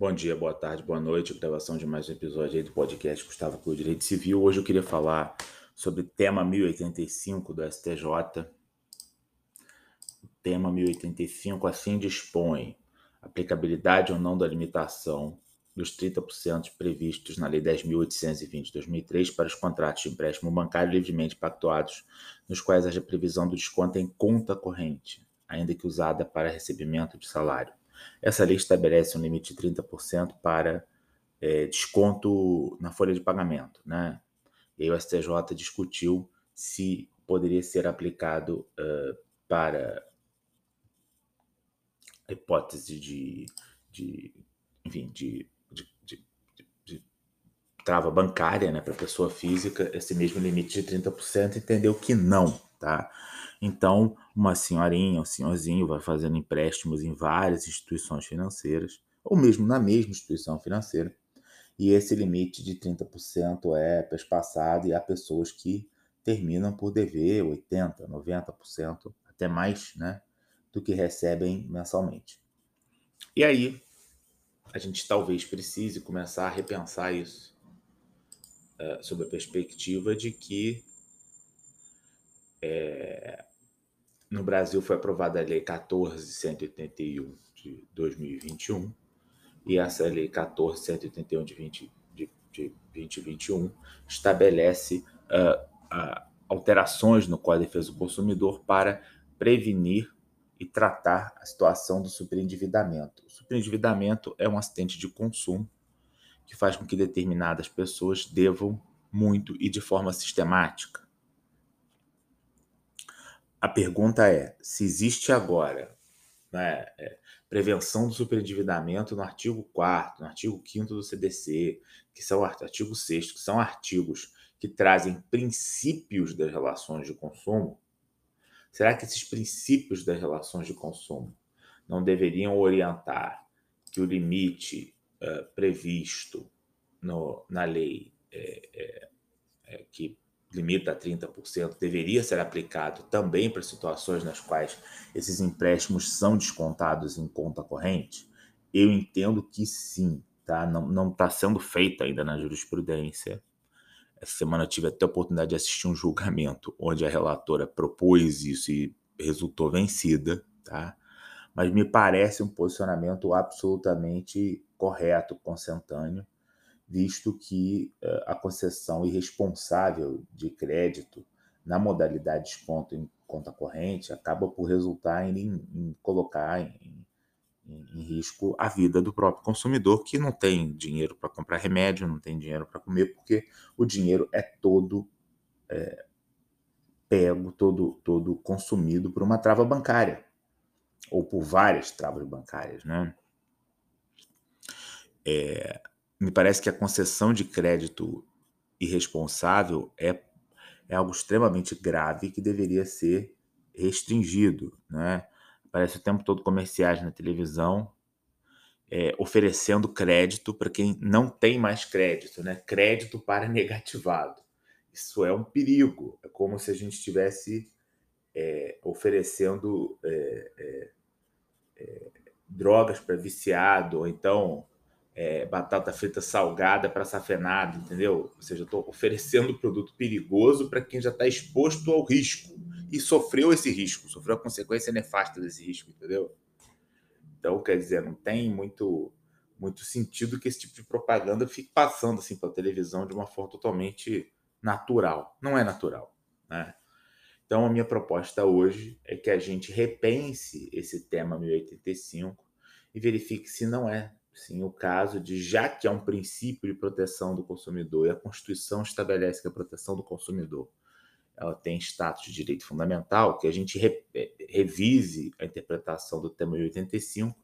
Bom dia, boa tarde, boa noite. Gravação de mais um episódio aí do podcast Gustavo pelo Direito Civil. Hoje eu queria falar sobre o tema 1085 do STJ. O tema 1085 assim dispõe aplicabilidade ou não da limitação dos 30% previstos na Lei 10.820 de 2003 para os contratos de empréstimo bancário livremente pactuados, nos quais haja previsão do desconto em conta corrente, ainda que usada para recebimento de salário. Essa lei estabelece um limite de 30% para é, desconto na folha de pagamento. Né? E aí o STJ discutiu se poderia ser aplicado uh, para a hipótese de, de enfim, de, de, de, de trava bancária né, para pessoa física, esse mesmo limite de 30%, entendeu que não. Tá? Então, uma senhorinha, um senhorzinho vai fazendo empréstimos em várias instituições financeiras, ou mesmo na mesma instituição financeira, e esse limite de 30% é pespassado e há pessoas que terminam por dever 80%, 90%, até mais, né, do que recebem mensalmente. E aí, a gente talvez precise começar a repensar isso, uh, sob a perspectiva de que é, no Brasil foi aprovada a Lei 14.181 de 2021 e essa Lei 14.181 de, 20, de, de 2021 estabelece uh, uh, alterações no Código de Defesa do Consumidor para prevenir e tratar a situação do superendividamento. O superendividamento é um acidente de consumo que faz com que determinadas pessoas devam muito e de forma sistemática a pergunta é: se existe agora né, é, prevenção do superendividamento no artigo 4 no artigo 5 do CDC, que são artigo 6 que são artigos que trazem princípios das relações de consumo, será que esses princípios das relações de consumo não deveriam orientar que o limite uh, previsto no, na lei é, é, é, que limita a 30%, deveria ser aplicado também para situações nas quais esses empréstimos são descontados em conta corrente? Eu entendo que sim, tá? Não está sendo feito ainda na jurisprudência. Essa semana eu tive até a oportunidade de assistir um julgamento onde a relatora propôs isso e resultou vencida, tá? Mas me parece um posicionamento absolutamente correto, consentâneo, visto que uh, a concessão irresponsável de crédito na modalidade desconto em conta corrente acaba por resultar em, em colocar em, em, em, risco a vida do próprio consumidor que não tem dinheiro para comprar remédio, não tem dinheiro para comer, porque o dinheiro é todo é, pego, todo, todo consumido por uma trava bancária ou por várias travas bancárias, né? É, me parece que a concessão de crédito irresponsável é, é algo extremamente grave que deveria ser restringido. Né? Parece o tempo todo comerciais na televisão é, oferecendo crédito para quem não tem mais crédito, né? crédito para negativado. Isso é um perigo. É como se a gente estivesse é, oferecendo é, é, é drogas para viciado, ou então é, batata frita salgada para safenado, entendeu? Ou seja, estou oferecendo produto perigoso para quem já está exposto ao risco e sofreu esse risco, sofreu a consequência nefasta desse risco, entendeu? Então, quer dizer, não tem muito muito sentido que esse tipo de propaganda fique passando assim pela televisão de uma forma totalmente natural. Não é natural, né? Então, a minha proposta hoje é que a gente repense esse tema 1085 e verifique se não é sim o caso de, já que há um princípio de proteção do consumidor e a Constituição estabelece que a proteção do consumidor ela tem status de direito fundamental, que a gente re, é, revise a interpretação do tema 85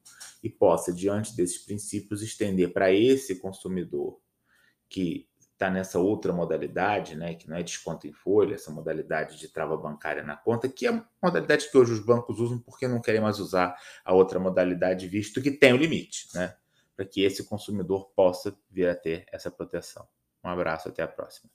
e possa, diante desses princípios, estender para esse consumidor que está nessa outra modalidade, né, que não é desconto em folha, essa modalidade de trava bancária na conta, que é a modalidade que hoje os bancos usam porque não querem mais usar a outra modalidade, visto que tem o limite, né? Para que esse consumidor possa vir a ter essa proteção. Um abraço, até a próxima.